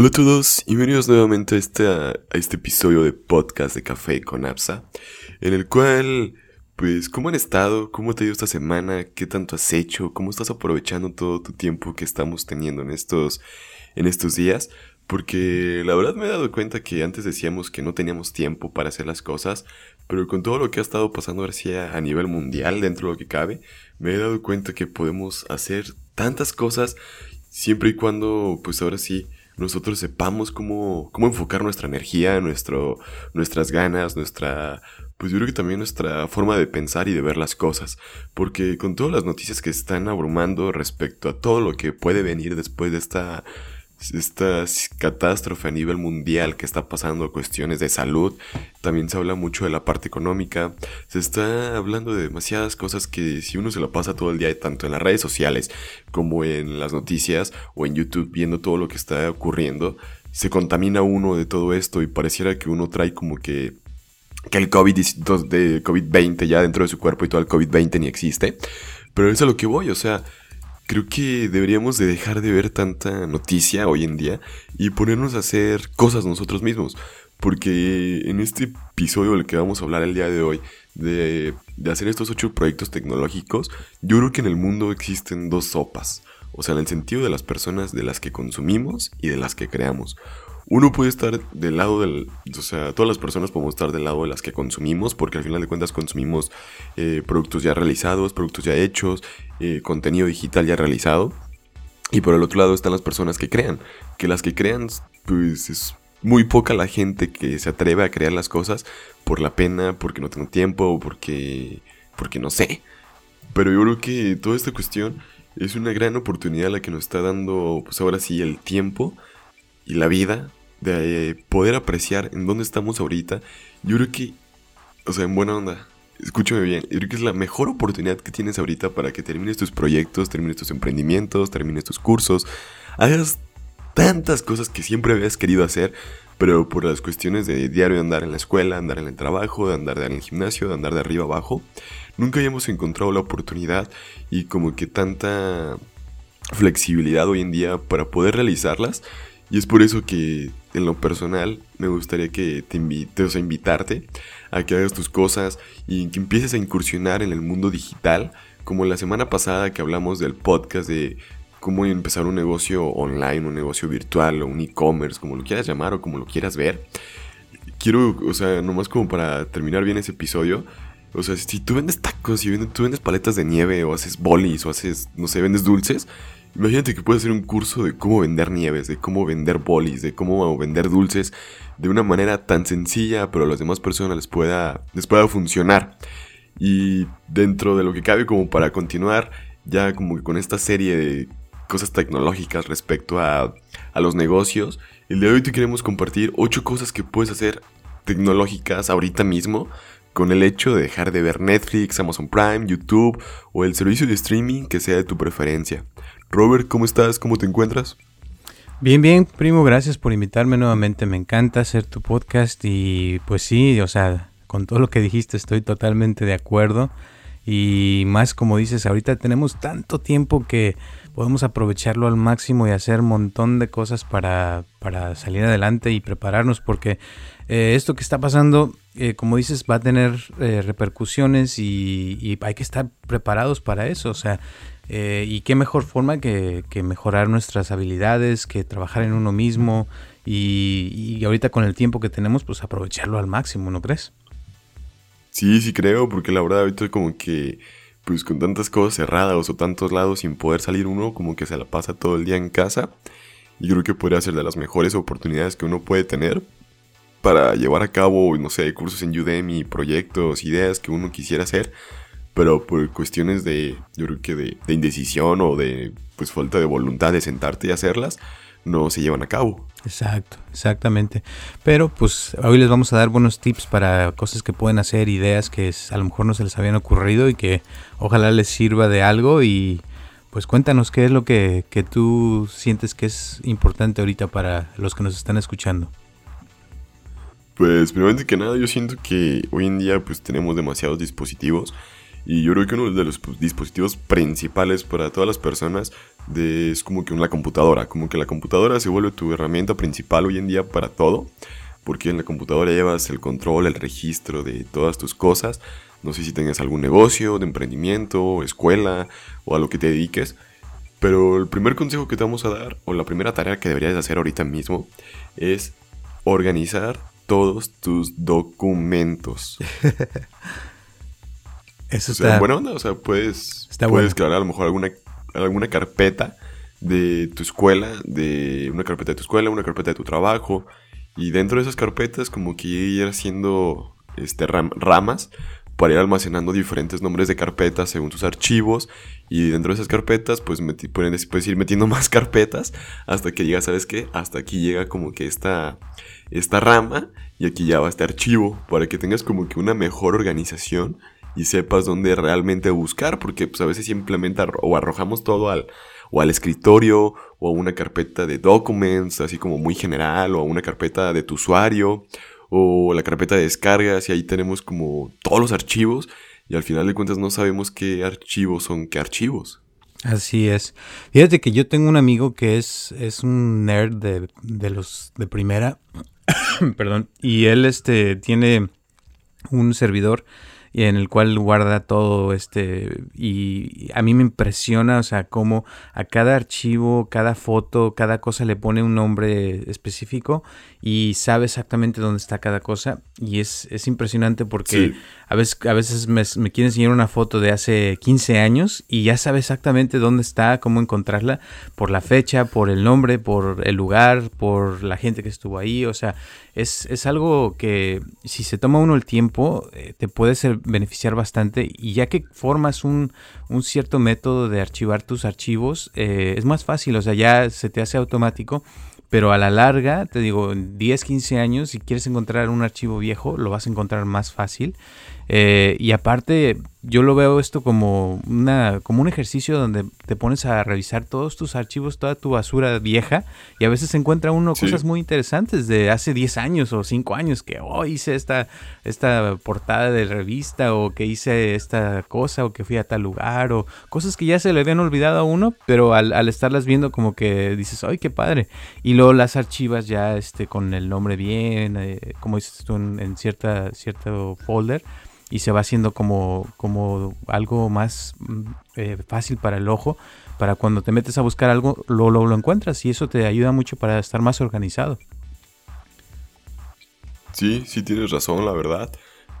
Hola a todos y bienvenidos nuevamente a este, a este episodio de podcast de Café con Apsa, en el cual, pues, ¿cómo han estado? ¿Cómo te ha ido esta semana? ¿Qué tanto has hecho? ¿Cómo estás aprovechando todo tu tiempo que estamos teniendo en estos, en estos días? Porque la verdad me he dado cuenta que antes decíamos que no teníamos tiempo para hacer las cosas, pero con todo lo que ha estado pasando ahora a nivel mundial, dentro de lo que cabe, me he dado cuenta que podemos hacer tantas cosas siempre y cuando, pues ahora sí, nosotros sepamos cómo, cómo enfocar nuestra energía, nuestro, nuestras ganas, nuestra, pues yo creo que también nuestra forma de pensar y de ver las cosas. Porque con todas las noticias que están abrumando respecto a todo lo que puede venir después de esta esta catástrofe a nivel mundial que está pasando, cuestiones de salud, también se habla mucho de la parte económica, se está hablando de demasiadas cosas que si uno se la pasa todo el día, tanto en las redes sociales como en las noticias o en YouTube viendo todo lo que está ocurriendo, se contamina uno de todo esto y pareciera que uno trae como que que el COVID de COVID-20 ya dentro de su cuerpo y todo el COVID-20 ni existe. Pero es a lo que voy, o sea, creo que deberíamos de dejar de ver tanta noticia hoy en día y ponernos a hacer cosas nosotros mismos. Porque en este episodio del que vamos a hablar el día de hoy, de, de hacer estos ocho proyectos tecnológicos, yo creo que en el mundo existen dos sopas. O sea, en el sentido de las personas de las que consumimos y de las que creamos. Uno puede estar del lado del... O sea, todas las personas podemos estar del lado de las que consumimos, porque al final de cuentas consumimos eh, productos ya realizados, productos ya hechos, eh, contenido digital ya realizado. Y por el otro lado están las personas que crean. Que las que crean, pues es muy poca la gente que se atreve a crear las cosas por la pena, porque no tengo tiempo, o porque, porque no sé. Pero yo creo que toda esta cuestión es una gran oportunidad la que nos está dando, pues ahora sí, el tiempo y la vida de poder apreciar en dónde estamos ahorita, yo creo que, o sea, en buena onda, escúchame bien, yo creo que es la mejor oportunidad que tienes ahorita para que termines tus proyectos, termines tus emprendimientos, termines tus cursos, hagas tantas cosas que siempre habías querido hacer, pero por las cuestiones de diario andar en la escuela, andar en el trabajo, de andar en el gimnasio, de andar de arriba abajo, nunca habíamos encontrado la oportunidad y como que tanta flexibilidad hoy en día para poder realizarlas. Y es por eso que en lo personal me gustaría que te invite, o sea, invitarte a que hagas tus cosas y que empieces a incursionar en el mundo digital, como la semana pasada que hablamos del podcast de cómo empezar un negocio online, un negocio virtual o un e-commerce, como lo quieras llamar o como lo quieras ver. Quiero, o sea, nomás como para terminar bien ese episodio, o sea, si tú vendes tacos, si tú vendes paletas de nieve o haces bolis o haces, no sé, vendes dulces, Imagínate que puedes hacer un curso de cómo vender nieves, de cómo vender bolis, de cómo vender dulces de una manera tan sencilla, pero a las demás personas les pueda, les pueda funcionar. Y dentro de lo que cabe como para continuar, ya como que con esta serie de cosas tecnológicas respecto a, a los negocios, el día de hoy te queremos compartir 8 cosas que puedes hacer tecnológicas ahorita mismo con el hecho de dejar de ver Netflix, Amazon Prime, YouTube o el servicio de streaming que sea de tu preferencia. Robert, ¿cómo estás? ¿Cómo te encuentras? Bien, bien, primo, gracias por invitarme nuevamente. Me encanta hacer tu podcast y pues sí, o sea, con todo lo que dijiste estoy totalmente de acuerdo. Y más como dices, ahorita tenemos tanto tiempo que podemos aprovecharlo al máximo y hacer un montón de cosas para, para salir adelante y prepararnos porque eh, esto que está pasando, eh, como dices, va a tener eh, repercusiones y, y, hay que estar preparados para eso. O sea, eh, y qué mejor forma que, mejorar nuestras habilidades, que trabajar en uno mismo y, ahorita con el tiempo que tenemos, pues aprovecharlo al máximo, ¿no crees? Sí, sí creo, porque la verdad ahorita como que, pues con tantas cosas cerradas o tantos lados sin poder salir uno, como que se la pasa todo el día en casa. Y creo que podría ser de las mejores oportunidades que uno puede tener para llevar a cabo, no sé, cursos en Udemy, proyectos, ideas que uno quisiera hacer pero por cuestiones de, yo creo que de, indecisión o de pues falta de voluntad de sentarte y hacerlas, no se llevan a cabo. Exacto, exactamente. Pero pues hoy les vamos a dar buenos tips para cosas que pueden hacer, ideas que a lo mejor no se les habían ocurrido y que ojalá les sirva de algo y pues cuéntanos qué es lo que, que tú sientes que es importante ahorita para los que nos están escuchando. Pues primero que nada yo siento que hoy en día pues tenemos demasiados dispositivos Y yo creo que uno de los pues, dispositivos principales para todas las personas es como que una computadora. Como que la computadora se vuelve tu herramienta principal hoy en día para todo. Porque en la computadora llevas el control, el registro de todas tus cosas. No sé si tengas algún negocio, de emprendimiento, escuela o a lo que te dediques. Pero el primer consejo que te vamos a dar, o la primera tarea que deberías hacer ahorita mismo, es organizar todos tus documentos. Eso o sea, está buena onda, o sea, puedes, Está puedes bueno. crear a lo mejor alguna, alguna carpeta de tu escuela, de una carpeta de tu escuela, una carpeta de tu trabajo, y dentro de esas carpetas como que ir haciendo este, ram- ramas para ir almacenando diferentes nombres de carpetas según tus archivos, y dentro de esas carpetas pues meti- puedes ir metiendo más carpetas hasta que llega, ¿sabes qué? Hasta aquí llega como que esta, esta rama, y aquí ya va este archivo, para que tengas como que una mejor organización y sepas dónde realmente buscar, porque pues a veces simplemente o arrojamos todo al, o al escritorio, o a una carpeta de documents, así como muy general, o a una carpeta de tu usuario, o la carpeta de descargas, y ahí tenemos como todos los archivos, y al final de cuentas no sabemos qué archivos son qué archivos. Así es. Fíjate que yo tengo un amigo que es, es un nerd de, de los de primera. Perdón. Y él este tiene un servidor y en el cual guarda todo este y a mí me impresiona, o sea, cómo a cada archivo, cada foto, cada cosa le pone un nombre específico y sabe exactamente dónde está cada cosa y es, es impresionante porque Sí. a veces, a veces me, me quiere enseñar una foto de hace 15 años y ya sabe exactamente dónde está, cómo encontrarla, por la fecha, por el nombre, por el lugar, por la gente que estuvo ahí. O sea, es, es algo que si se toma uno el tiempo, eh, te puede ser, beneficiar bastante. Y ya que formas un, un cierto método de archivar tus archivos, eh, es más fácil, o sea, ya se te hace automático. Pero a la larga, te digo, en 10, 15 años, si quieres encontrar un archivo viejo, lo vas a encontrar más fácil. Eh, y aparte, yo lo veo esto como, una, como un ejercicio donde te pones a revisar todos tus archivos, toda tu basura vieja, y a veces se encuentra uno Sí. cosas muy interesantes de hace 10 años o 5 años, que oh, hice esta, esta portada de revista, o que hice esta cosa, o que fui a tal lugar, o cosas que ya se le habían olvidado a uno, pero al, al estarlas viendo como que dices, ¡ay, qué padre! Y luego las archivas ya este, con el nombre bien, eh, como dices tú, en, en cierta, cierto folder y se va haciendo como, como algo más mm, eh, fácil para el ojo, para cuando te metes a buscar algo, lo, lo, lo encuentras y eso te ayuda mucho para estar más organizado. Sí, sí tienes razón, la verdad.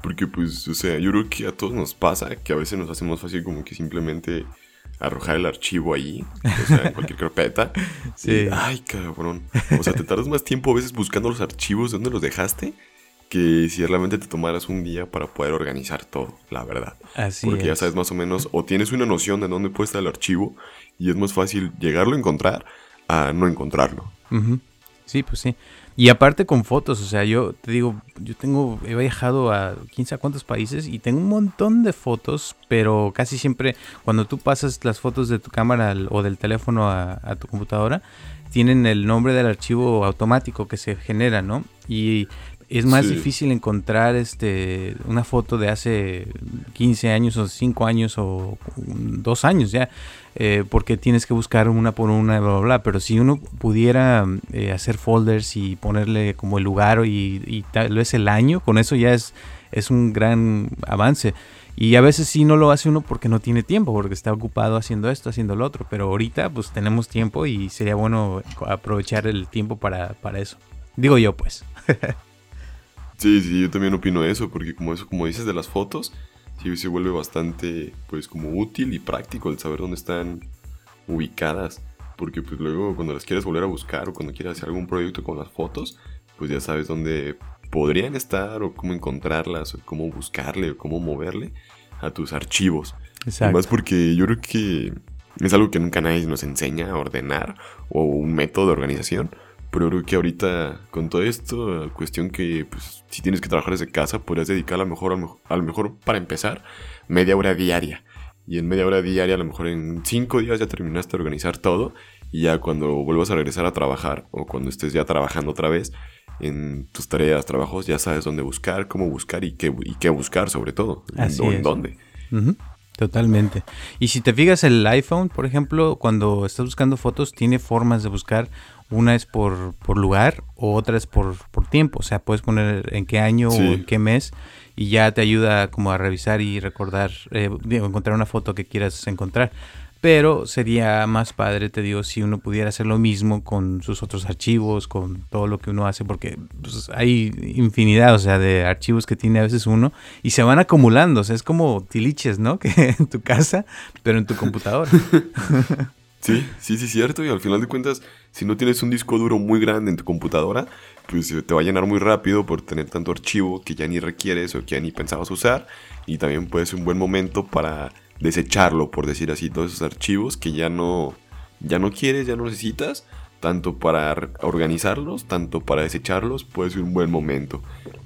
Porque pues, o sea, yo creo que a todos nos pasa que a veces nos hace más fácil como que simplemente arrojar el archivo ahí, o sea, en cualquier carpeta. Sí. Y, ay, cabrón. O sea, te tardas más tiempo a veces buscando los archivos de donde los dejaste que si realmente te tomaras un día para poder organizar todo, la verdad. Así Porque ya es. sabes más o menos, o tienes una noción de dónde puede estar el archivo y es más fácil llegarlo a encontrar a no encontrarlo. Ujú. Sí, pues sí. Y aparte con fotos, o sea, yo te digo, yo tengo, he viajado a quién sabe cuántos países y tengo un montón de fotos, pero casi siempre cuando tú pasas las fotos de tu cámara al- o del teléfono a, a tu computadora, tienen el nombre del archivo automático que se genera, ¿no? Y es más Sí. difícil encontrar este una foto de hace 15 años o 5 años o 2 años ya, eh, porque tienes que buscar una por una, bla, bla, bla. Pero si uno pudiera eh, hacer folders y ponerle como el lugar y, y tal vez el año, con eso ya es, es un gran avance. Y a veces sí no lo hace uno porque no tiene tiempo, porque está ocupado haciendo esto, haciendo lo otro. Pero ahorita pues tenemos tiempo y sería bueno aprovechar el tiempo para, para eso. Digo yo pues. Sí, sí, yo también opino eso, porque como eso, como dices de las fotos, sí se vuelve bastante, pues, como útil y práctico el saber dónde están ubicadas. Porque pues luego cuando las quieres volver a buscar o cuando quieras hacer algún proyecto con las fotos, pues ya sabes dónde podrían estar o cómo encontrarlas o cómo buscarle o cómo moverle a tus archivos. Además porque yo creo que es algo que nunca nadie nos enseña a ordenar o un método de organización. Pero creo que ahorita con todo esto, cuestión que pues, si tienes que trabajar desde casa, podrías dedicar a lo mejor, a lo mejor, a lo mejor para empezar, media hora diaria. Y en media hora diaria, a lo mejor en cinco días ya terminaste de organizar todo. Y ya cuando vuelvas a regresar a trabajar o cuando estés ya trabajando otra vez en tus tareas, trabajos, ya sabes dónde buscar, cómo buscar y qué, y qué buscar sobre todo. Así en es. dónde. Ujú. Totalmente. Y si te fijas, el iPhone, por ejemplo, cuando estás buscando fotos, tiene formas de buscar. Una es por, por lugar o otra es por, por tiempo. O sea, puedes poner en qué año o en qué mes y ya te ayuda como a revisar y recordar, eh, encontrar una foto que quieras encontrar. Pero sería más padre, te digo, si uno pudiera hacer lo mismo con sus otros archivos, con todo lo que uno hace, porque pues, hay infinidad, o sea, de archivos que tiene a veces uno y se van acumulando. O sea, es como tiliches, ¿no? Que en tu casa, pero en tu computadora. Sí, sí, sí, cierto. Y al final de cuentas, si no tienes un disco duro muy grande en tu computadora, pues te va a llenar muy rápido por tener tanto archivo que ya ni requieres o que ya ni pensabas usar. Y también puede ser un buen momento para desecharlo, por decir así, todos esos archivos que ya no, ya no quieres, ya no necesitas, tanto para organizarlos, tanto para desecharlos, puede ser un buen momento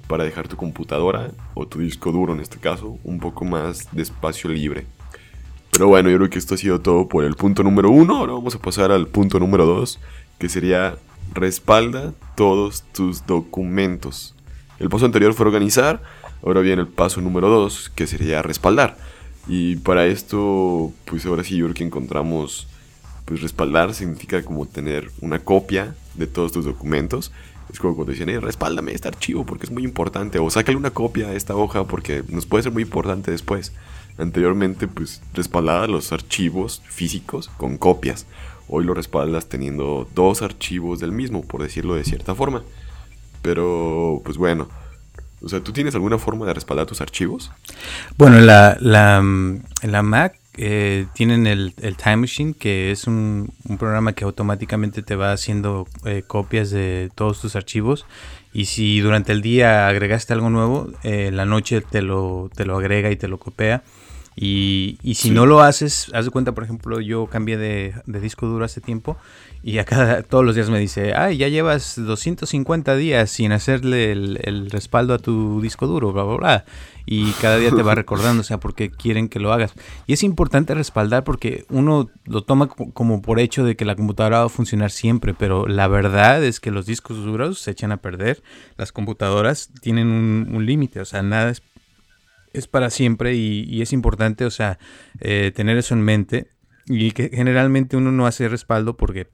para dejar tu computadora o tu disco duro en este caso un poco más de espacio libre. Pero bueno, yo creo que esto ha sido todo por el punto número uno. Ahora vamos a pasar al punto número dos, que sería respalda todos tus documentos. El paso anterior fue organizar, ahora viene el paso número dos, que sería respaldar. Y para esto, pues ahora sí yo creo que encontramos, pues respaldar significa como tener una copia de todos tus documentos. Es como cuando dicen, eh, respáldame este archivo porque es muy importante. O sácale una copia a esta hoja porque nos puede ser muy importante después. Anteriormente, pues respaldaba los archivos físicos con copias. Hoy lo respaldas teniendo dos archivos del mismo, por decirlo de cierta forma. Pero, pues bueno, o sea, ¿tú tienes alguna forma de respaldar tus archivos? Bueno, la, la, la Mac eh, tienen el, Time Machine, que es un, programa que automáticamente te va haciendo eh, copias de todos tus archivos. Y si durante el día agregaste algo nuevo, eh, la noche te lo, te lo agrega y te lo copia. Y, y si no lo haces, haz de cuenta, por ejemplo, yo cambié de, de disco duro hace tiempo y acá todos los días me dice, ay, ya llevas 250 días sin hacerle el, el, respaldo a tu disco duro, bla, bla, bla. Y cada día te va recordando, o sea, porque quieren que lo hagas. Y es importante respaldar porque uno lo toma como por hecho de que la computadora va a funcionar siempre, pero la verdad es que los discos duros se echan a perder. Las computadoras tienen un, un límite, o sea, nada es es para siempre y, es importante, o sea, eh, tener eso en mente y que generalmente uno no hace respaldo porque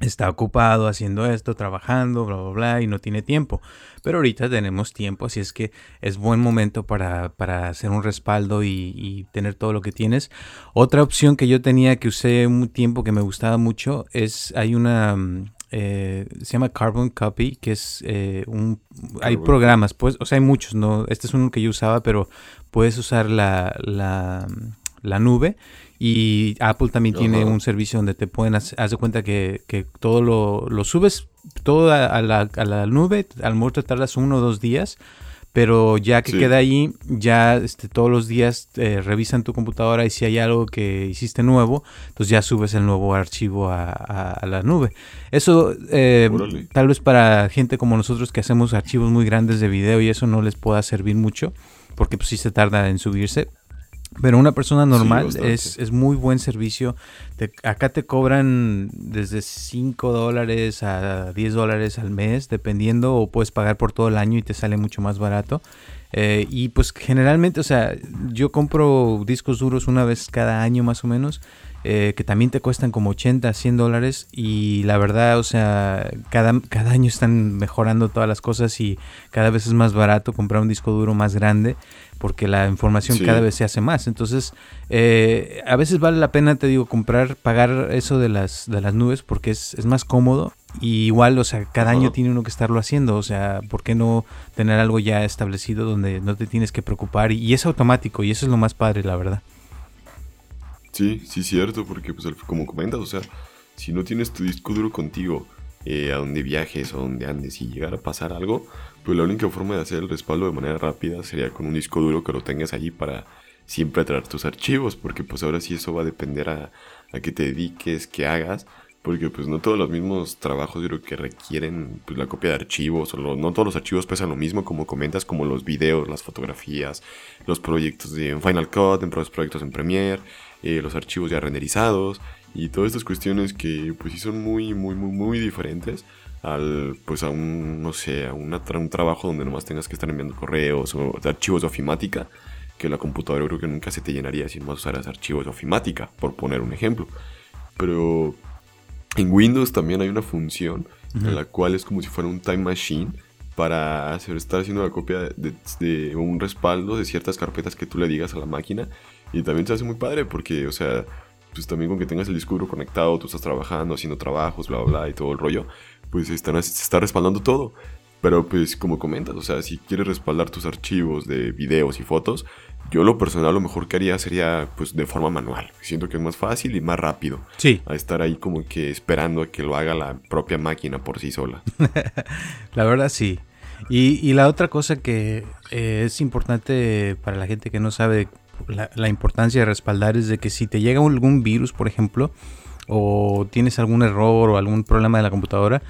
está ocupado haciendo esto, trabajando, bla, bla, bla, y no tiene tiempo. Pero ahorita tenemos tiempo, así es que es buen momento para, para hacer un respaldo y, y, tener todo lo que tienes. Otra opción que yo tenía que usé un tiempo que me gustaba mucho es, hay una, eh, se llama Carbon Copy, que es eh, un... Hay programas, pues, o sea, hay muchos, ¿no? Este es uno que yo usaba, pero puedes usar la, la, la nube y Apple también tiene un servicio donde te pueden hacer, de cuenta que, que todo lo, lo, subes todo a, la, a la nube, al lo te tardas uno o dos días, pero ya que queda ahí, ya este, todos los días eh, revisan tu computadora y si hay algo que hiciste nuevo, entonces ya subes el nuevo archivo a, la nube. Eso eh, tal vez para gente como nosotros que hacemos archivos muy grandes de video y eso no les pueda servir mucho, porque pues sí se tarda en subirse, pero una persona normal es, es, muy buen servicio. acá te cobran desde 5 dólares a 10 dólares al mes, dependiendo, o puedes pagar por todo el año y te sale mucho más barato. Eh, y pues generalmente, o sea, yo compro discos duros una vez cada año más o menos. Eh, que también te cuestan como 80, 100 dólares y la verdad, o sea, cada, cada año están mejorando todas las cosas y cada vez es más barato comprar un disco duro más grande porque la información cada vez se hace más. Entonces, eh, a veces vale la pena, te digo, comprar, pagar eso de las, de las nubes porque es, es más cómodo. Y igual, o sea, cada año tiene uno que estarlo haciendo. O sea, ¿por qué no tener algo ya establecido donde no te tienes que preocupar? Y, es automático y eso es lo más padre, la verdad. Sí, sí, cierto, porque pues como comentas, o sea, si no tienes tu disco duro contigo, eh, a donde viajes, a donde andes y llegar a pasar algo, pues la única forma de hacer el respaldo de manera rápida sería con un disco duro que lo tengas allí para siempre traer tus archivos, porque pues ahora sí eso va a depender a, a que te dediques, que hagas, porque pues no todos los mismos trabajos que requieren pues, la copia de archivos, o no todos los archivos pesan lo mismo como comentas, como los videos, las fotografías, los proyectos de Final Cut, en proyectos en Premiere, eh, los archivos ya renderizados, y todas estas cuestiones que pues sí son muy, muy, muy, muy diferentes al, pues a un, no sé, a un trabajo donde nomás tengas que estar enviando correos o archivos de ofimática, que la computadora creo que nunca se te llenaría si no usaras archivos de ofimática, por poner un ejemplo. Pero en Windows también hay una función en la cual es como si fuera un time machine para hacer, estar haciendo la copia de, un respaldo de ciertas carpetas que tú le digas a la máquina. Y también se hace muy padre porque, o sea, pues también con que tengas el disco duro conectado, tú estás trabajando, haciendo trabajos, bla, bla, bla, y todo el rollo, pues están, se está respaldando todo. Pero pues como comentas, o sea, si quieres respaldar tus archivos de videos y fotos, yo lo personal lo mejor que haría sería pues de forma manual. Siento que es más fácil y más rápido. Sí. A estar ahí como que esperando a que lo haga la propia máquina por sí sola. la verdad sí. Y, la otra cosa que eh, es importante para la gente que no sabe la, la, importancia de respaldar es de que si te llega algún virus, por ejemplo, o tienes algún error o algún problema de la computadora,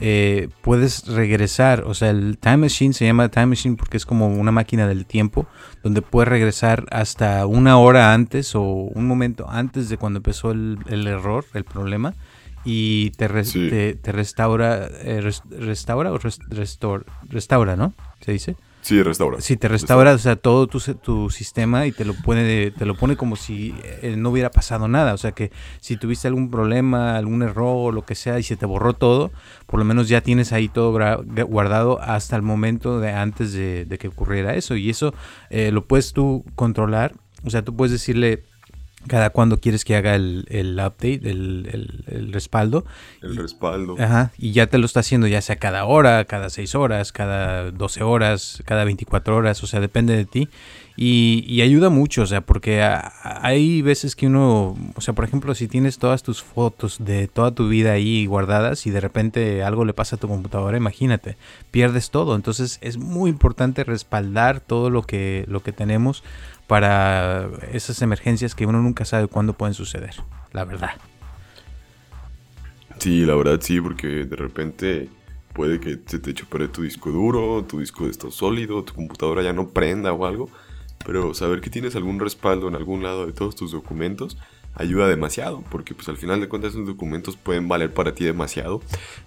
eh, puedes regresar. O sea, el Time Machine se llama Time Machine porque es como una máquina del tiempo, donde puedes regresar hasta una hora antes o un momento antes de cuando empezó el, error, el problema, y te, te, restaura, eh, restaura o restaura, ¿no? Se dice. Sí, restaura. Sí, te restaura, o sea, todo tu, tu, sistema y te lo pone te lo pone como si eh, no hubiera pasado nada. O sea que si tuviste algún problema, algún error, lo que sea, y se te borró todo, por lo menos ya tienes ahí todo guardado hasta el momento de antes de, que ocurriera eso. Y eso eh, lo puedes tú controlar. O sea, tú puedes decirle, cada cuando quieres que haga el, el update, el, el, respaldo. El respaldo. Ajá, y ya te lo está haciendo ya sea cada hora, cada 6 horas, cada 12 horas, cada 24 horas, o sea, depende de ti. Y, y ayuda mucho, o sea, porque hay veces que uno, o sea, por ejemplo, si tienes todas tus fotos de toda tu vida ahí guardadas y de repente algo le pasa a tu computadora, imagínate, pierdes todo. Entonces es muy importante respaldar todo lo que, lo que tenemos para esas emergencias que uno nunca sabe cuándo pueden suceder, la verdad. Sí, la verdad sí, porque de repente puede que se te eche perder tu disco duro, tu disco está sólido, tu computadora ya no prenda o algo, pero saber que tienes algún respaldo en algún lado de todos tus documentos ayuda demasiado, porque pues al final de cuentas esos documentos pueden valer para ti demasiado,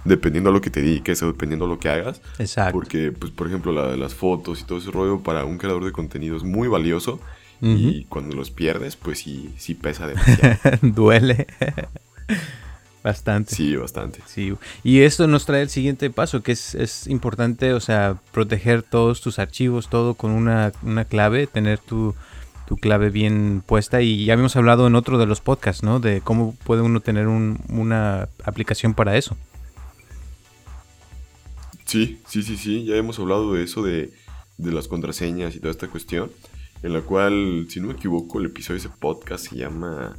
dependiendo a lo que te dediques o dependiendo a lo que hagas. Exacto. Porque pues por ejemplo la las fotos y todo ese rollo para un creador de contenido es muy valioso y cuando los pierdes pues sí, sí pesa demasiado. Duele. Bastante. Sí, bastante. Sí. Y esto nos trae el siguiente paso, que es, es importante, o sea, proteger todos tus archivos, todo con una, una clave, tener tu, tu clave bien puesta. Y ya habíamos hablado en otro de los podcasts, ¿no? De cómo puede uno tener una aplicación para eso. Sí, sí, sí, sí. Ya hemos hablado de eso, de, de las contraseñas y toda esta cuestión. En la cual, si no me equivoco, el episodio de ese podcast se llama...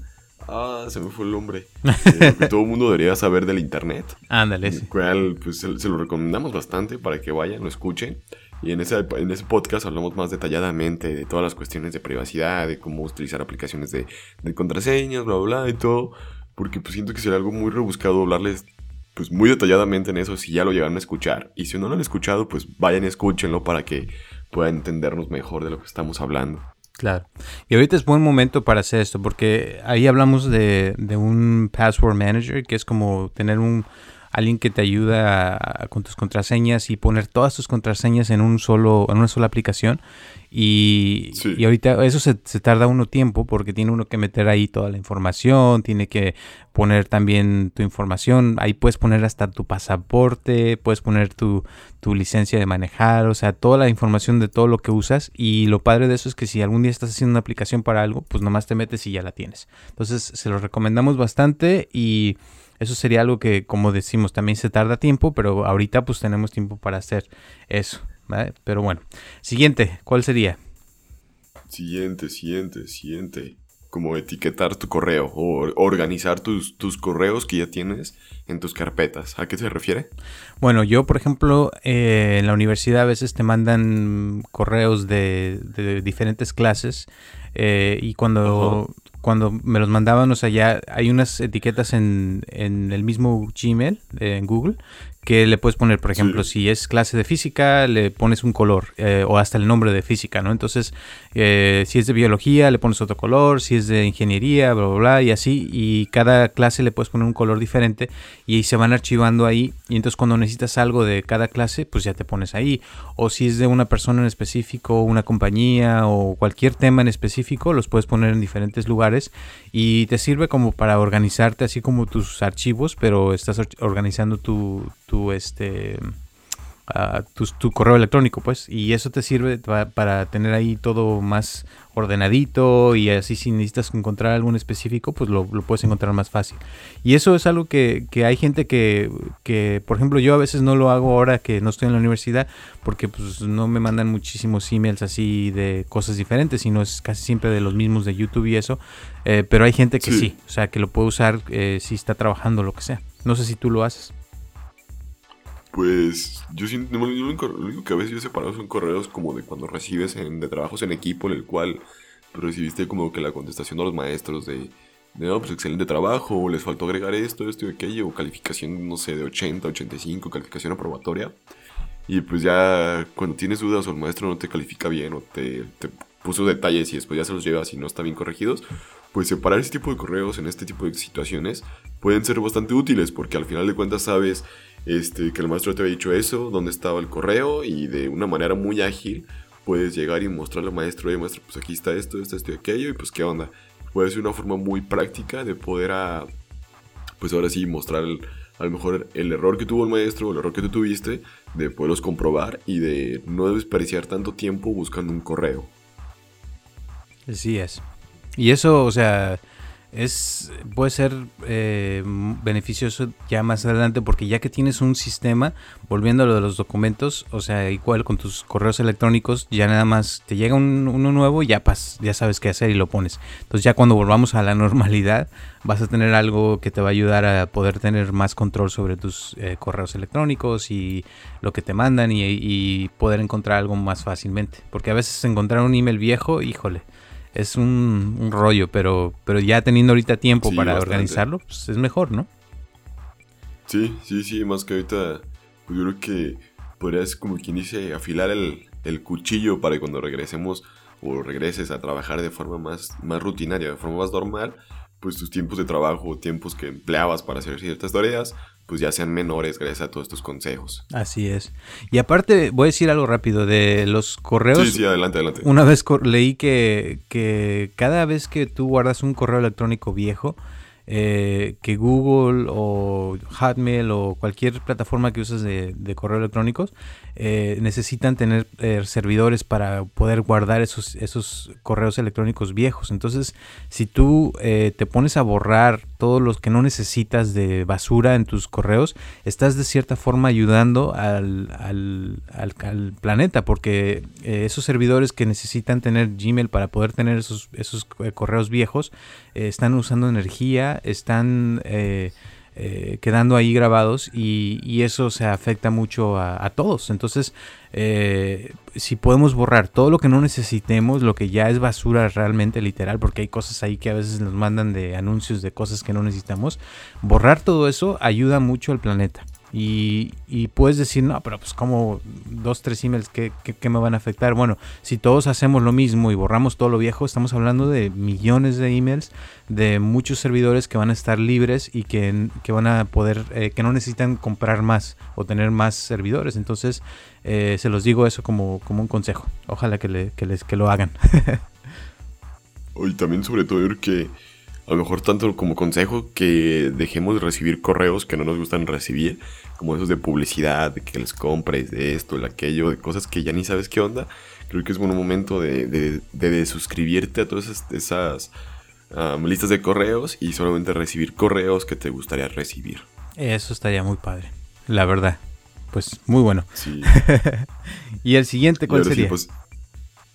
Ah, se me fue el nombre. Eh, que todo el mundo debería saber del internet. Ándale. El cual, pues, se, se, lo recomendamos bastante para que vayan, lo escuchen. Y en ese, en ese podcast hablamos más detalladamente de todas las cuestiones de privacidad, de cómo utilizar aplicaciones de, de contraseñas, bla, bla, bla, y todo. Porque pues siento que sería algo muy rebuscado hablarles pues muy detalladamente en eso si ya lo llegaron a escuchar. Y si no lo han escuchado, pues vayan y escúchenlo para que puedan entendernos mejor de lo que estamos hablando. Claro. Y ahorita es buen momento para hacer esto, porque ahí hablamos de, de un password manager, que es como tener un, alguien que te ayuda con tus contraseñas y poner todas tus contraseñas en un solo, en una sola aplicación. Y, y ahorita eso se, tarda uno tiempo porque tiene uno que meter ahí toda la información, tiene que poner también tu información, ahí puedes poner hasta tu pasaporte, puedes poner tu, tu licencia de manejar, o sea, toda la información de todo lo que usas. Y lo padre de eso es que si algún día estás haciendo una aplicación para algo, pues nomás te metes y ya la tienes. Entonces se lo recomendamos bastante y eso sería algo que, como decimos, también se tarda tiempo, pero ahorita pues tenemos tiempo para hacer eso. Pero bueno, siguiente, ¿cuál sería? Siguiente, siguiente, siguiente. Como etiquetar tu correo o organizar tus, tus correos que ya tienes en tus carpetas. ¿A qué se refiere? Bueno, yo, por ejemplo, eh, en la universidad a veces te mandan correos de, de diferentes clases eh, y cuando cuando me los mandaban, o sea, ya hay unas etiquetas en, en el mismo Gmail, en Google, que le puedes poner, por ejemplo, si es clase de física, le pones un color eh, o hasta el nombre de física, ¿no? Entonces, eh, si es de biología, le pones otro color, si es de ingeniería, bla, bla, bla, y así, y cada clase le puedes poner un color diferente y se van archivando ahí, y entonces cuando necesitas algo de cada clase, pues ya te pones ahí, o si es de una persona en específico, una compañía o cualquier tema en específico, los puedes poner en diferentes lugares y te sirve como para organizarte así como tus archivos, pero estás organizando tu tu este tu, correo electrónico, pues, y eso te sirve para, tener ahí todo más ordenadito y así si necesitas encontrar algún específico, pues lo, puedes encontrar más fácil. Y eso es algo que, hay gente que, que, por ejemplo, yo a veces no lo hago ahora que no estoy en la universidad, porque pues no me mandan muchísimos emails así de cosas diferentes, sino es casi siempre de los mismos de YouTube y eso, eh, pero hay gente que sí. o sea, que lo puede usar eh, si está trabajando, lo que sea. No sé si tú lo haces. Pues yo siento, lo único, que a veces yo he separado son correos como de cuando recibes en, de trabajos en equipo en el cual recibiste como que la contestación de los maestros de, de no, pues excelente trabajo, les faltó agregar esto, esto y aquello, o calificación, no sé, de 80, 85, calificación aprobatoria. Y pues ya cuando tienes dudas o el maestro no te califica bien o te, te puso detalles y después ya se los llevas y no están bien corregidos, pues separar ese tipo de correos en este tipo de situaciones pueden ser bastante útiles porque al final de cuentas sabes este, que el maestro te había dicho eso, dónde estaba el correo y de una manera muy ágil puedes llegar y mostrarle al maestro, oye maestro, pues aquí está esto, esto, esto y aquello y pues qué onda. Puede ser una forma muy práctica de poder a, pues ahora sí mostrar a lo mejor el error que tuvo el maestro, el error que tú tuviste, de poderlos comprobar y de no desperdiciar tanto tiempo buscando un correo. Así es. Y eso, o sea, es puede ser eh, beneficioso ya más adelante porque ya que tienes un sistema, volviendo a lo de los documentos, o sea, igual con tus correos electrónicos, ya nada más te llega uno nuevo y ya, pas, ya sabes qué hacer y lo pones. Entonces ya cuando volvamos a la normalidad, vas a tener algo que te va a ayudar a poder tener más control sobre tus eh, correos electrónicos y lo que te mandan y poder encontrar algo más fácilmente. Porque a veces encontrar un email viejo, híjole es un, rollo, pero, pero ya teniendo ahorita tiempo para organizarlo, pues es mejor, ¿no? Sí, sí, sí, más que ahorita, pues yo creo que podrías, como quien dice, afilar el, cuchillo para que cuando regresemos o regreses a trabajar de forma más, más rutinaria, de forma más normal, pues tus tiempos de trabajo, tiempos que empleabas para hacer ciertas tareas, pues ya sean menores gracias a todos estos consejos. Así es. Y aparte, voy a decir algo rápido de los correos. Sí, sí, adelante, adelante. Una vez leí que, que cada vez que tú guardas un correo electrónico viejo, eh, que Google o Hotmail o cualquier plataforma que uses de, de correo electrónicos eh, necesitan tener eh, servidores para poder guardar esos, esos correos electrónicos viejos. Entonces, si tú eh, te pones a borrar todos los que no necesitas de basura en tus correos, estás de cierta forma ayudando al, al, al, planeta, porque esos servidores que necesitan tener Gmail para poder tener esos, esos correos viejos, están usando energía, están... Eh, quedando ahí grabados y, eso se afecta mucho a, todos. Entonces, eh, si podemos borrar todo lo que no necesitemos, lo que ya es basura realmente literal, porque hay cosas ahí que a veces nos mandan de anuncios de cosas que no necesitamos, borrar todo eso ayuda mucho al planeta. Y, puedes decir, no, pero pues como dos, tres emails, ¿qué, me van a afectar? Bueno, si todos hacemos lo mismo y borramos todo lo viejo, estamos hablando de millones de emails, de muchos servidores que van a estar libres y que, van a poder, eh, que no necesitan comprar más o tener más servidores. Entonces, eh, se los digo eso como, como un consejo. Ojalá que, les, que lo hagan. y también sobre todo que a lo mejor tanto como consejo que dejemos de recibir correos que no nos gustan recibir, como esos de publicidad, de que les compres, de esto, de aquello, de cosas que ya ni sabes qué onda. Creo que es buen momento de, de, suscribirte a todas esas, listas de correos y solamente recibir correos que te gustaría recibir. Eso estaría muy padre, la verdad. Pues muy bueno. Sí. y el siguiente, ¿cuál sería? pues,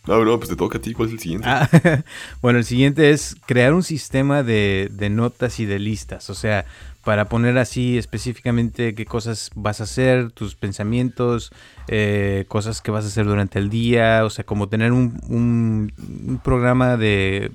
no, no, pues te toca a ti. ¿Cuál es el siguiente? Ah, bueno, el siguiente es crear un sistema de, notas y de listas. O sea, para poner así específicamente qué cosas vas a hacer, tus pensamientos, eh, cosas que vas a hacer durante el día. O sea, como tener un, un programa de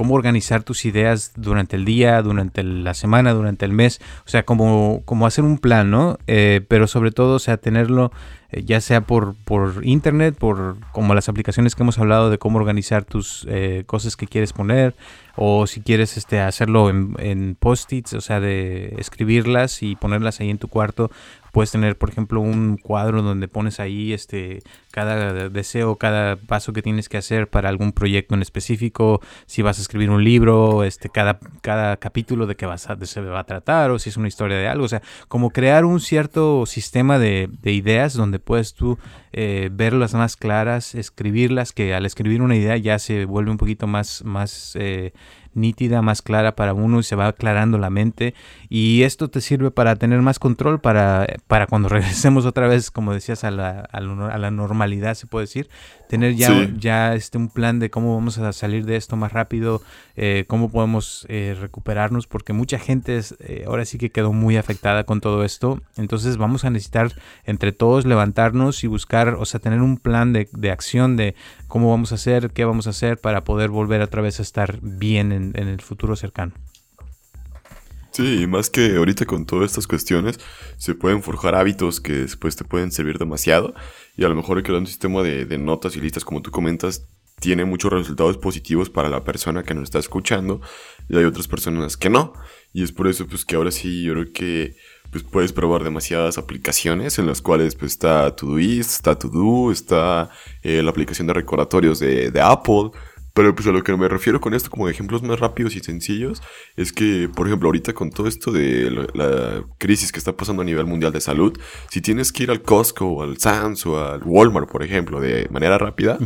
cómo organizar tus ideas durante el día, durante la semana, durante el mes, o sea, como, hacer un plan, ¿no? Eh, pero sobre todo, o sea, tenerlo eh, ya sea por, por internet, por como las aplicaciones que hemos hablado de cómo organizar tus eh, cosas que quieres poner, o si quieres este, hacerlo en, en post-its, o sea, de escribirlas y ponerlas ahí en tu cuarto, puedes tener, por ejemplo, un cuadro donde pones ahí este, cada deseo, cada paso que tienes que hacer para algún proyecto en específico, si vas a escribir un libro, este, cada, cada capítulo de qué vas a, se va a tratar, o si es una historia de algo, o sea, como crear un cierto sistema de, de ideas donde puedes tú eh, verlas más claras, escribirlas, que al escribir una idea ya se vuelve un poquito más, más eh, nítida, más clara para uno y se va aclarando la mente. Y esto te sirve para tener más control para, para cuando regresemos otra vez, como decías, a la, a la normalidad, se puede decir. Tener ya, ya este, un plan de cómo vamos a salir de esto más rápido, eh, cómo podemos eh, recuperarnos, porque mucha gente eh, ahora sí que quedó muy afectada con todo esto. Entonces vamos a necesitar entre todos levantarnos y buscar, o sea, tener un plan de, de acción de cómo vamos a hacer, qué vamos a hacer para poder volver otra vez a estar bien en, en el futuro cercano. Sí, más que ahorita con todas estas cuestiones se pueden forjar hábitos que después te pueden servir demasiado y a lo mejor crear un sistema de, notas y listas como tú comentas tiene muchos resultados positivos para la persona que nos está escuchando y hay otras personas que no. Y es por eso pues que ahora sí yo creo que pues puedes probar demasiadas aplicaciones en las cuales pues está Todoist, está Todo, está eh, la aplicación de recordatorios de Apple pero pues a lo que me refiero con esto como ejemplos más rápidos y sencillos es que, por ejemplo, ahorita con todo esto de la crisis que está pasando a nivel mundial de salud, si tienes que ir al Costco o al Sam's o al Walmart, por ejemplo, de manera rápida,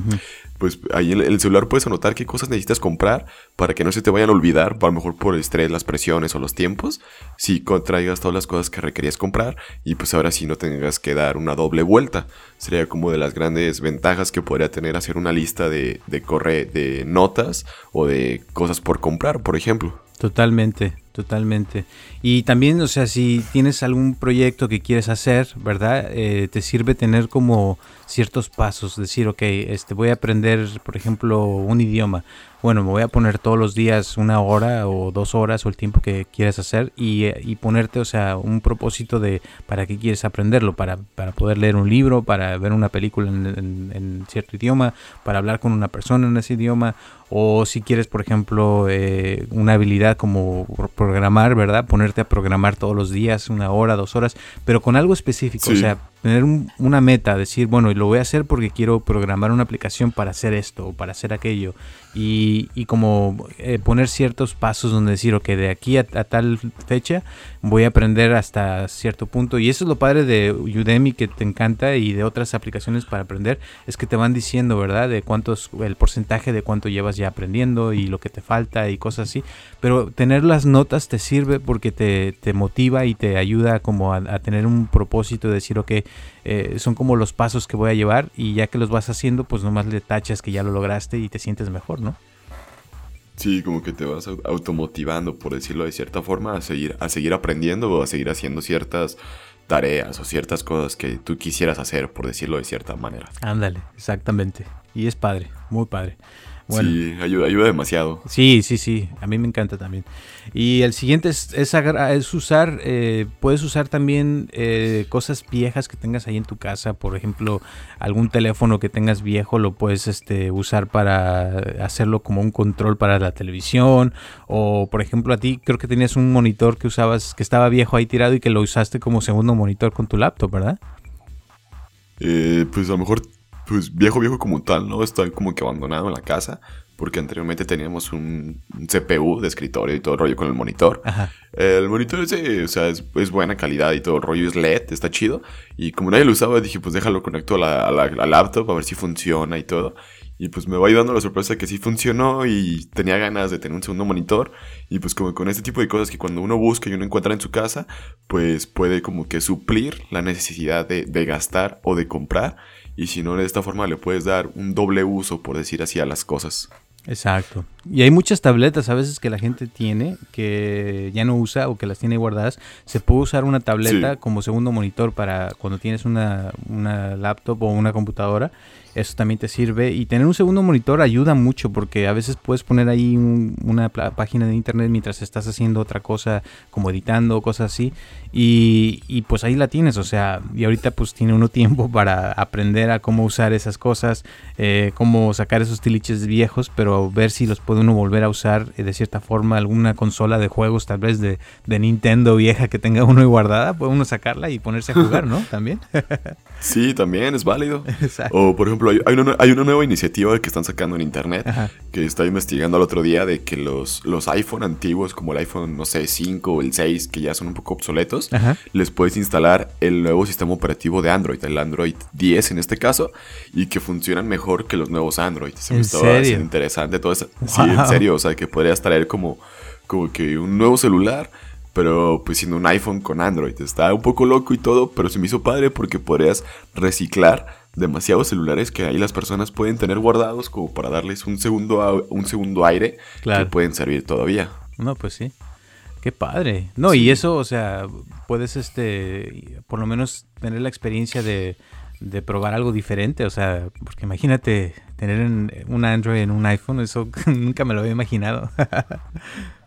pues ahí en el celular puedes anotar qué cosas necesitas comprar para que no se te vayan a olvidar, a lo mejor por el estrés, las presiones o los tiempos, si traigas todas las cosas que requerías comprar y pues ahora sí no tengas que dar una doble vuelta. Sería como de las grandes ventajas que podría tener hacer una lista de, de, corre de notas o de cosas por comprar, por ejemplo. Totalmente, totalmente. Y también, o sea, si tienes algún proyecto que quieres hacer, ¿verdad? Eh, te sirve tener como ciertos pasos, decir, ok, este, voy a aprender, por ejemplo, un idioma bueno, me voy a poner todos los días una hora o dos horas o el tiempo que quieras hacer y, eh, y ponerte, o sea, un propósito de para qué quieres aprenderlo, para, para poder leer un libro, para ver una película en, en, cierto idioma, para hablar con una persona en ese idioma, o si quieres, por ejemplo, eh, una habilidad como programar, ¿verdad? Ponerte a programar todos los días, una hora, dos horas, pero con algo específico, o sea, tener una meta, decir, bueno, lo voy a hacer porque quiero programar una aplicación para hacer esto o para hacer aquello. Y, y como eh, poner ciertos pasos donde decir, ok, de aquí a, tal fecha voy a aprender hasta cierto punto. Y eso es lo padre de Udemy que te encanta y de otras aplicaciones para aprender, es que te van diciendo, ¿verdad? De cuántos, el porcentaje de cuánto llevas ya aprendiendo y lo que te falta y cosas así. Pero tener las notas te sirve porque te, motiva y te ayuda como a, a tener un propósito de decir, ok, eh, son como los pasos que voy a llevar y ya que los vas haciendo, pues nomás le tachas que ya lo lograste y te sientes mejor, ¿no? Sí, como que te vas automotivando, por decirlo de cierta forma, a seguir, a seguir aprendiendo o a seguir haciendo ciertas tareas o ciertas cosas que tú quisieras hacer, por decirlo de cierta manera. Ándale, exactamente. Y es padre, muy padre sí, ayuda, ayuda demasiado. Sí, sí, sí, a mí me encanta también. Y el siguiente es, es, usar, eh, puedes usar también eh, cosas viejas que tengas ahí en tu casa, por ejemplo, algún teléfono que tengas viejo lo puedes este, usar para hacerlo como un control para la televisión, o por ejemplo a ti creo que tenías un monitor que usabas, que estaba viejo ahí tirado y que lo usaste como segundo monitor con tu laptop, ¿verdad? Eh, pues a lo mejor pues viejo, viejo como tal, ¿no? Está como que abandonado en la casa, porque anteriormente teníamos un, CPU de escritorio y todo el rollo con el monitor. Ajá. El monitor ese, o sea, es, buena calidad y todo el rollo es LED, está chido. Y como nadie lo usaba, dije, pues déjalo conecto a la, a la, laptop a ver si funciona y todo. Y pues me va ayudando la sorpresa que sí funcionó y tenía ganas de tener un segundo monitor. Y pues como con este tipo de cosas que cuando uno busca y uno encuentra en su casa, pues puede como que suplir la necesidad de, de gastar o de comprar y si no de esta forma le puedes dar un doble uso, por decir así, a las cosas. Exacto. Y hay muchas tabletas a veces que la gente tiene que ya no usa o que las tiene guardadas. Se puede usar una tableta como segundo monitor para cuando tienes una, una laptop o una computadora eso también te sirve. Y tener un segundo monitor ayuda mucho porque a veces puedes poner ahí una página de internet mientras estás haciendo otra cosa, como editando, cosas así. Y, pues ahí la tienes, o sea, y ahorita pues tiene uno tiempo para aprender a cómo usar esas cosas, eh, cómo sacar esos tiliches viejos, pero ver si los puede uno volver a usar eh, de cierta forma, alguna consola de juegos tal vez de, de Nintendo vieja que tenga uno guardada, puede uno sacarla y ponerse a jugar, ¿no? También. sí, también es válido. O por ejemplo, hay, una, hay, una, nueva iniciativa que están sacando en internet que está investigando el otro día de que los, los iPhone antiguos, como el iPhone, no sé, 5 o el 6, que ya son un poco obsoletos, les puedes instalar el nuevo sistema operativo de Android, el Android 10 en este caso, y que funcionan mejor que los nuevos Android. Se me estaba interesante todo eso. Sí, en serio, o sea, que podrías traer como, como que un nuevo celular pero pues siendo un iPhone con Android. Está un poco loco y todo, pero se me hizo padre porque podrías reciclar demasiados celulares que ahí las personas pueden tener guardados como para darles un segundo, un segundo aire que pueden servir todavía. No, pues sí. Qué padre. No, y eso, o sea, puedes, este, por lo menos tener la experiencia de, probar algo diferente. O sea, porque imagínate tener un Android en un iPhone, eso nunca me lo había imaginado.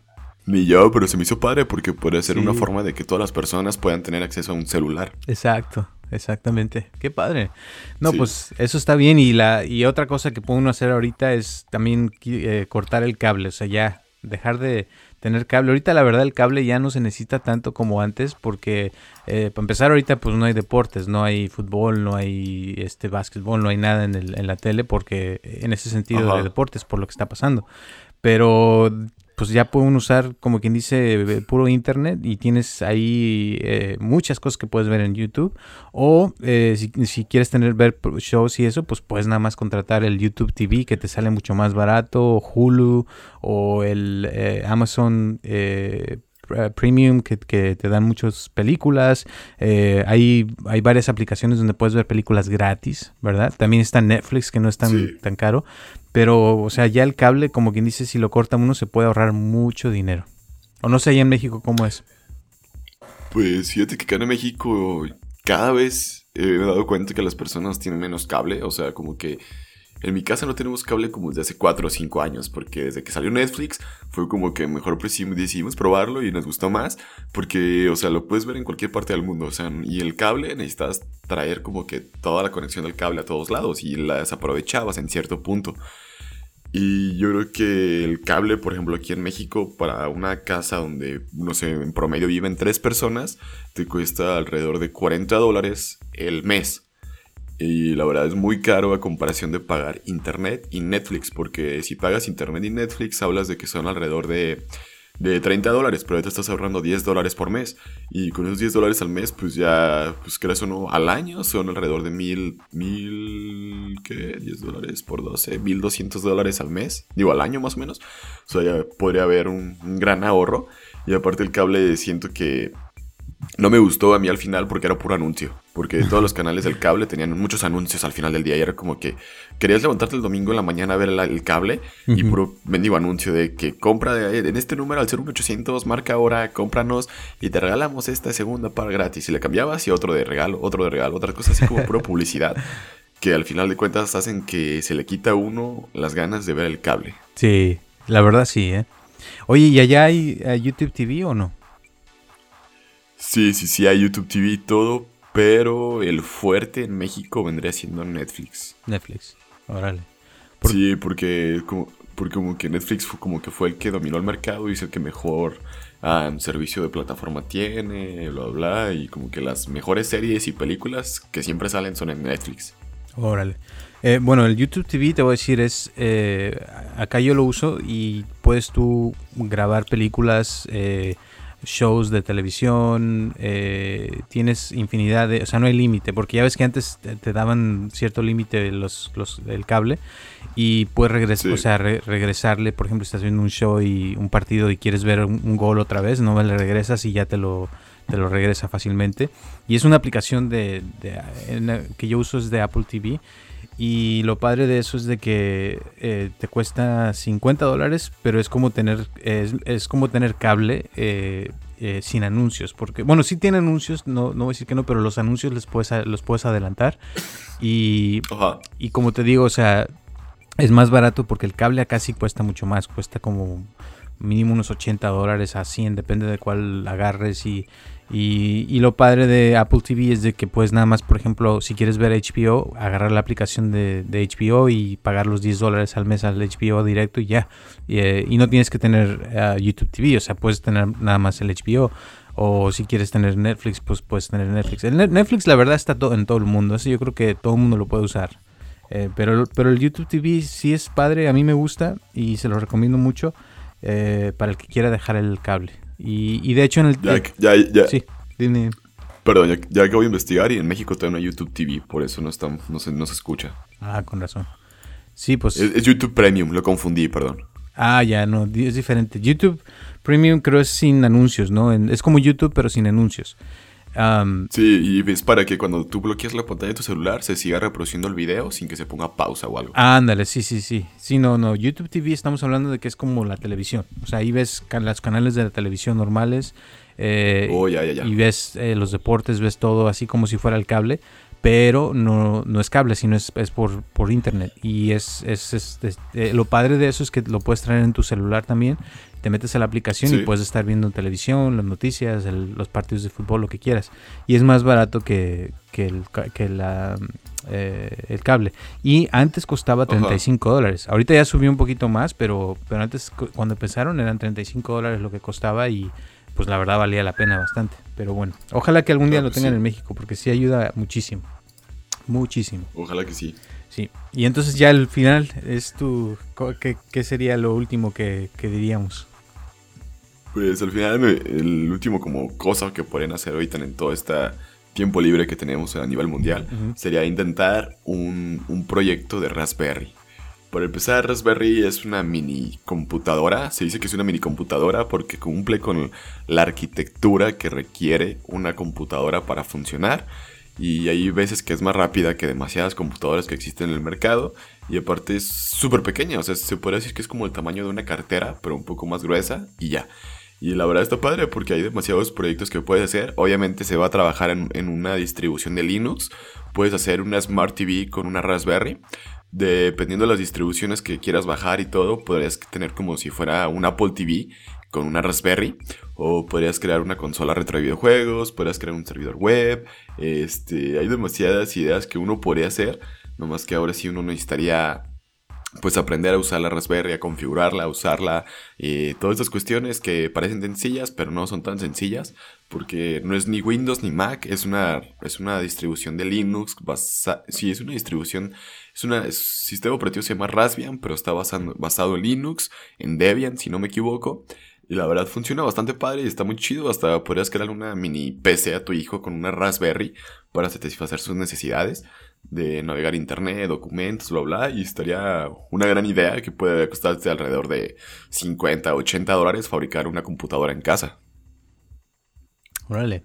Ni yo, pero se me hizo padre porque puede ser una forma de que todas las personas puedan tener acceso a un celular. Exacto, exactamente. Qué padre. No, pues eso está bien. Y la y otra cosa que puede uno hacer ahorita es también eh, cortar el cable. O sea, ya dejar de tener cable. Ahorita la verdad el cable ya no se necesita tanto como antes porque eh, para empezar ahorita pues no hay deportes, no hay fútbol, no hay este básquetbol, no hay nada en, el, en la tele porque en ese sentido de deportes por lo que está pasando. Pero pues ya pueden usar, como quien dice, eh, puro internet y tienes ahí eh, muchas cosas que puedes ver en YouTube. O eh, si, quieres tener ver shows y eso, pues puedes nada más contratar el YouTube TV que te sale mucho más barato, o Hulu o el Amazon Premium que, te dan muchas películas. hay, hay varias aplicaciones donde puedes ver películas gratis, ¿verdad? También está Netflix que no es tan, tan caro. Pero, o sea, ya el cable, como quien dice, si lo corta uno se puede ahorrar mucho dinero. O no sé, allá en México, ¿cómo es? Pues fíjate que acá en México cada vez he dado cuenta que las personas tienen menos cable. O sea, como que en mi casa no tenemos cable como desde hace 4 o 5 años, porque desde que salió Netflix fue como que mejor decidimos probarlo y nos gustó más, porque, o sea, lo puedes ver en cualquier parte del mundo, o sea, y el cable necesitas traer como que toda la conexión del cable a todos lados y las aprovechabas en cierto punto. Y yo creo que el cable, por ejemplo, aquí en México, para una casa donde, no sé, en promedio viven tres personas, te cuesta alrededor de 40 dólares el mes. Y la verdad es muy caro a comparación de pagar internet y Netflix, porque si pagas internet y Netflix hablas de que son alrededor de de 30 dólares, pero te estás ahorrando 10 dólares por mes. Y con esos 10 dólares al mes, pues ya, pues crees o no, al año son alrededor de mil, mil, ¿qué? 10 dólares por 12, 1200 dólares al mes. Digo, al año más o menos. O sea, ya podría haber un gran ahorro. Y aparte el cable siento que no me gustó a mí al final porque era puro anuncio. Porque todos los canales del cable tenían muchos anuncios al final del día. Y era como que querías levantarte el domingo en la mañana a ver el, cable y puro mendigo anuncio de que compra en este número al 01800, marca ahora, cómpranos y te regalamos esta segunda para gratis. Y le cambiabas y otro de regalo, otro de regalo, otras cosas así como pura publicidad. que al final de cuentas hacen que se le quita a uno las ganas de ver el cable. Sí, la verdad sí, ¿eh? Oye, ¿y allá hay YouTube TV o no? Sí, sí, sí, hay YouTube TV y todo, pero el fuerte en México vendría siendo Netflix. Netflix, órale. Sí, porque como, porque como que Netflix fue, como que fue el que dominó el mercado y es el que mejor ah, servicio de plataforma tiene, bla, bla, y como que las mejores series y películas que siempre salen son en Netflix. Órale. Eh, bueno, el YouTube TV te voy a decir es, eh, acá yo lo uso y puedes tú grabar películas eh, shows de televisión, eh, tienes infinidad de, o sea, no hay límite, porque ya ves que antes te, daban cierto límite los, los, el cable y puedes regresar, o sea, regresarle, por ejemplo, estás viendo un show y un partido y quieres ver un, gol otra vez, no le regresas y ya te lo te lo regresa fácilmente. Y es una aplicación de, que yo uso es de Apple TV y lo padre de eso es de que eh, te cuesta 50 dólares, pero es como tener, es, como tener cable. Eh, eh, sin anuncios. Porque, bueno, sí tiene anuncios, no, no voy a decir que no, pero los anuncios les puedes, los puedes adelantar. Y, y como te digo, o sea, es más barato porque el cable acá sí cuesta mucho más, cuesta como mínimo unos 80 dólares a 100, depende de cuál agarres y, y, lo padre de Apple TV es de que puedes nada más, por ejemplo, si quieres ver HBO, agarrar la aplicación de, HBO y pagar los 10 dólares al mes al HBO directo y ya. Y, eh, no tienes que tener eh, YouTube TV, o sea, puedes tener nada más el HBO. O si quieres tener Netflix, pues puedes tener Netflix. El Netflix la verdad está todo en todo el mundo, así yo creo que todo el mundo lo puede usar. Eh, pero, pero el YouTube TV sí es padre, a mí me gusta y se lo recomiendo mucho para el que quiera dejar el cable. Y, de hecho en el... Ya, ya, ya. Sí, dime. Perdón, ya, ya acabo de investigar y en México no hay YouTube TV, por eso no, está, no, se, no se escucha. Ah, con razón. Sí, pues... Es, YouTube Premium, lo confundí, perdón. Ah, ya, no, es diferente. YouTube Premium creo es sin anuncios, ¿no? es como YouTube, pero sin anuncios sí, y es para que cuando tú bloqueas la pantalla de tu celular se siga reproduciendo el video sin que se ponga pausa o algo. Ándale, sí, sí, sí. Sí, no, no. YouTube TV estamos hablando de que es como la televisión. O sea, ahí ves los canales de la televisión normales. Eh, oh, ya, ya, ya. Y ves eh, los deportes, ves todo así como si fuera el cable. Pero no, no es cable, sino es, es por, por internet. Y es, es, eh, lo padre de eso es que lo puedes traer en tu celular también te metes a la aplicación y puedes estar viendo televisión, las noticias, los partidos de fútbol, lo que quieras. Y es más barato que, el, que la, eh, el cable. Y antes costaba 35 dólares. Ahorita ya subió un poquito más, pero, pero antes cuando empezaron eran 35 dólares lo que costaba y pues la verdad valía la pena bastante. Pero bueno, ojalá que algún día lo tengan en México porque sí ayuda muchísimo. Muchísimo. Ojalá que sí. Sí, y entonces ya al final es tu... ¿Qué, sería lo último que, que diríamos? Pues al final, el último como cosa que pueden hacer ahorita en todo este tiempo libre que tenemos a nivel mundial sería intentar un, un, proyecto de Raspberry. Para empezar, Raspberry es una mini computadora. Se dice que es una mini computadora porque cumple con la arquitectura que requiere una computadora para funcionar. Y hay veces que es más rápida que demasiadas computadoras que existen en el mercado. Y aparte es súper pequeña. O sea, se puede decir que es como el tamaño de una cartera, pero un poco más gruesa y ya. Y la verdad está padre porque hay demasiados proyectos que puedes hacer. Obviamente se va a trabajar en, una distribución de Linux. Puedes hacer una Smart TV con una Raspberry. Dependiendo de las distribuciones que quieras bajar y todo, podrías tener como si fuera un Apple TV con una Raspberry. O podrías crear una consola retro de videojuegos. Podrías crear un servidor web. Este, hay demasiadas ideas que uno podría hacer. Nomás que ahora sí uno necesitaría pues aprender a usar la Raspberry, a configurarla, a usarla, y todas estas cuestiones que parecen sencillas, pero no son tan sencillas, porque no es ni Windows ni Mac, es una, es una distribución de Linux, basa, sí, es una distribución, es un sistema operativo se llama Raspbian, pero está basado, basado en Linux, en Debian, si no me equivoco, y la verdad funciona bastante padre y está muy chido. Hasta podrías crear una mini PC a tu hijo con una Raspberry para satisfacer sus necesidades de navegar internet, documentos, bla, bla, y estaría una gran idea que puede costarte alrededor de 50, 80 dólares fabricar una computadora en casa. Órale.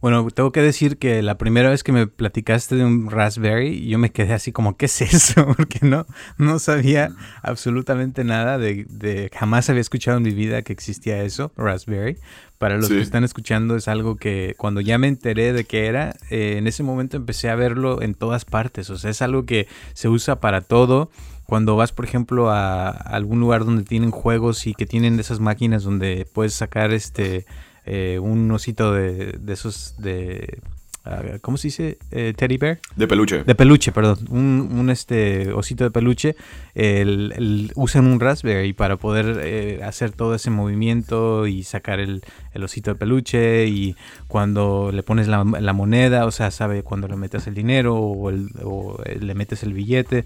Bueno, tengo que decir que la primera vez que me platicaste de un Raspberry, yo me quedé así como, ¿qué es eso? Porque no, no sabía absolutamente nada de, jamás había escuchado en mi vida que existía eso, Raspberry. Para los que están escuchando es algo que cuando ya me enteré de qué era, eh, en ese momento empecé a verlo en todas partes. O sea, es algo que se usa para todo cuando vas, por ejemplo, a algún lugar donde tienen juegos y que tienen esas máquinas donde puedes sacar este eh, un osito de, de esos de... Ah, ¿Cómo se dice? Eh, teddy bear. De peluche. De peluche, perdón. Un, un este osito de peluche. El, usan un Raspberry para poder eh, hacer todo ese movimiento y sacar el, el, osito de peluche. Y cuando le pones la, la, moneda, o sea, sabe cuando le metes el dinero o, el, o le metes el billete.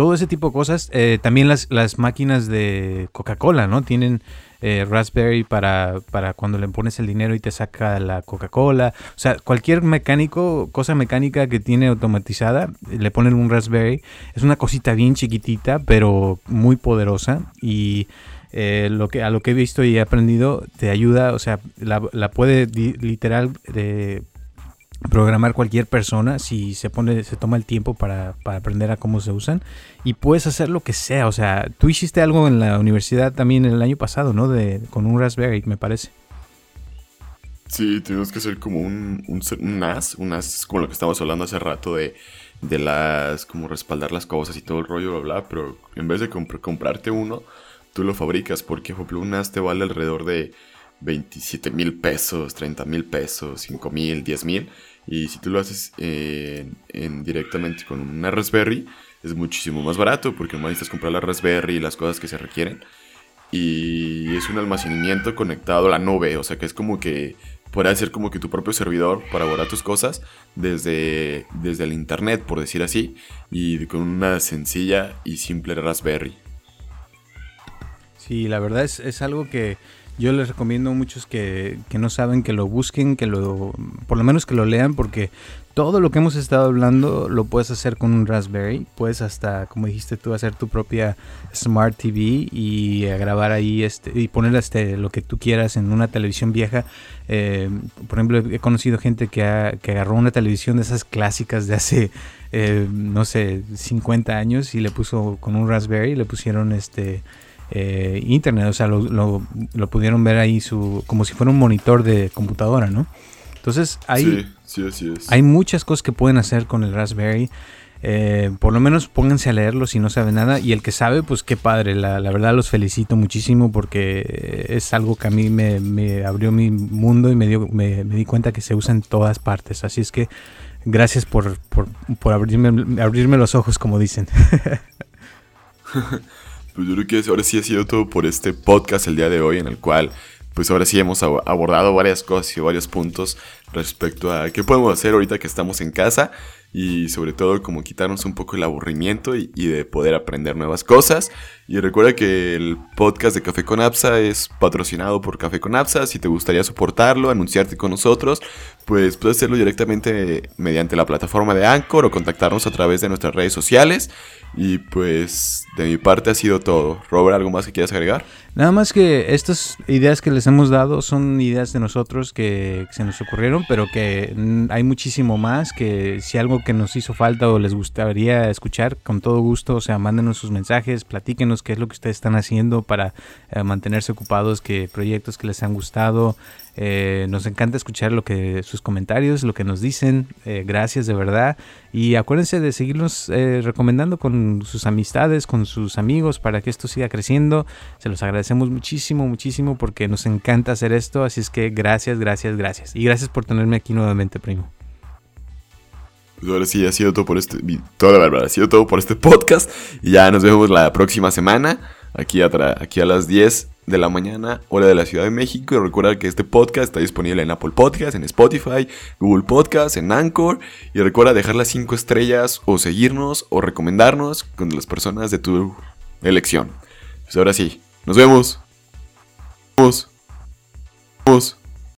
Todo ese tipo de cosas. también las, las máquinas de Coca-Cola, ¿no? Tienen eh, Raspberry para, para cuando le pones el dinero y te saca la Coca-Cola. O sea, cualquier mecánico, cosa mecánica que tiene automatizada, le ponen un Raspberry. Es una cosita bien chiquitita, pero muy poderosa. Y eh, lo que, a lo que he visto y he aprendido, te ayuda, o sea, la, la puede literal programar cualquier persona si se pone se toma el tiempo para, aprender a cómo se usan. Y puedes hacer lo que sea o sea tú hiciste algo en la universidad también el año pasado no de con un Raspberry me parece. Sí, tenemos que hacer como un, un, NAS, un NAS como lo que estábamos hablando hace rato de, de las, como respaldar las cosas y todo el rollo, bla, bla, pero en vez de comprarte uno, tú lo fabricas, porque, por un NAS te vale alrededor de 27 mil pesos, 30 mil pesos, 5 mil, 10 mil, y si tú lo haces en, directamente con una Raspberry, es muchísimo más barato, porque no necesitas comprar la Raspberry y las cosas que se requieren. Y es un almacenamiento conectado a la nube, o sea que es como que puede ser como que tu propio servidor para borrar tus cosas desde, desde el internet, por decir así, y con una sencilla y simple Raspberry. Sí, la verdad es, es algo que yo les recomiendo a muchos que, que, no saben que lo busquen, que lo, por lo menos que lo lean, porque todo lo que hemos estado hablando lo puedes hacer con un Raspberry. Puedes hasta, como dijiste tú, hacer tu propia Smart TV y eh, grabar ahí este, y poner este, lo que tú quieras en una televisión vieja. Eh, por ejemplo, he conocido gente que, que agarró una televisión de esas clásicas de hace, eh, no sé, 50 años y le puso con un Raspberry, le pusieron este eh, internet, o sea, lo, lo, pudieron ver ahí su, como si fuera un monitor de computadora, ¿no? Entonces hay, hay muchas cosas que pueden hacer con el Raspberry. Eh, por lo menos pónganse a leerlo si no saben nada. Y el que sabe, pues qué padre. La, la verdad los felicito muchísimo porque es algo que a mí me, me abrió mi mundo y me, dio, me, me, di cuenta que se usa en todas partes. Así es que gracias por, por, por abrirme, abrirme los ojos, como dicen. Pues yo creo que ahora sí ha sido todo por este podcast el día de hoy en el cual pues ahora sí hemos abordado varias cosas y varios puntos respecto a qué podemos hacer ahorita que estamos en casa y sobre todo como quitarnos un poco el aburrimiento y, de poder aprender nuevas cosas. Y recuerda que el podcast de Café con Apsa es patrocinado por Café con Apsa. Si te gustaría soportarlo, anunciarte con nosotros, pues puedes hacerlo directamente mediante la plataforma de Anchor o contactarnos a través de nuestras redes sociales. Y pues de mi parte ha sido todo. Robert, ¿algo más que quieras agregar? Nada más que estas ideas que les hemos dado son ideas de nosotros que se nos ocurrieron, pero que hay muchísimo más, que si algo que nos hizo falta o les gustaría escuchar, con todo gusto, o sea, mándenos sus mensajes, platíquenos qué es lo que ustedes están haciendo para eh, mantenerse ocupados, qué proyectos que les han gustado, eh, nos encanta escuchar lo que sus comentarios, lo que nos dicen. Eh, gracias de verdad. Y acuérdense de seguirnos recomendando con sus amistades, con sus amigos, para que esto siga creciendo. Se los agradecemos muchísimo, muchísimo, porque nos encanta hacer esto. Así es que gracias, gracias, gracias. Y gracias por tenerme aquí nuevamente, primo. Pues ahora sí ha sido todo por este todo, ha sido todo por este podcast y ya nos vemos la próxima semana aquí aquí a las 10 de la mañana, hora de la Ciudad de México. Y recuerda que este podcast está disponible en Apple Podcast, en Spotify, Google Podcast, en Anchor. Y recuerda dejar las 5 estrellas o seguirnos o recomendarnos con las personas de tu elección. Pues ahora sí, nos vemos. Nos vemos.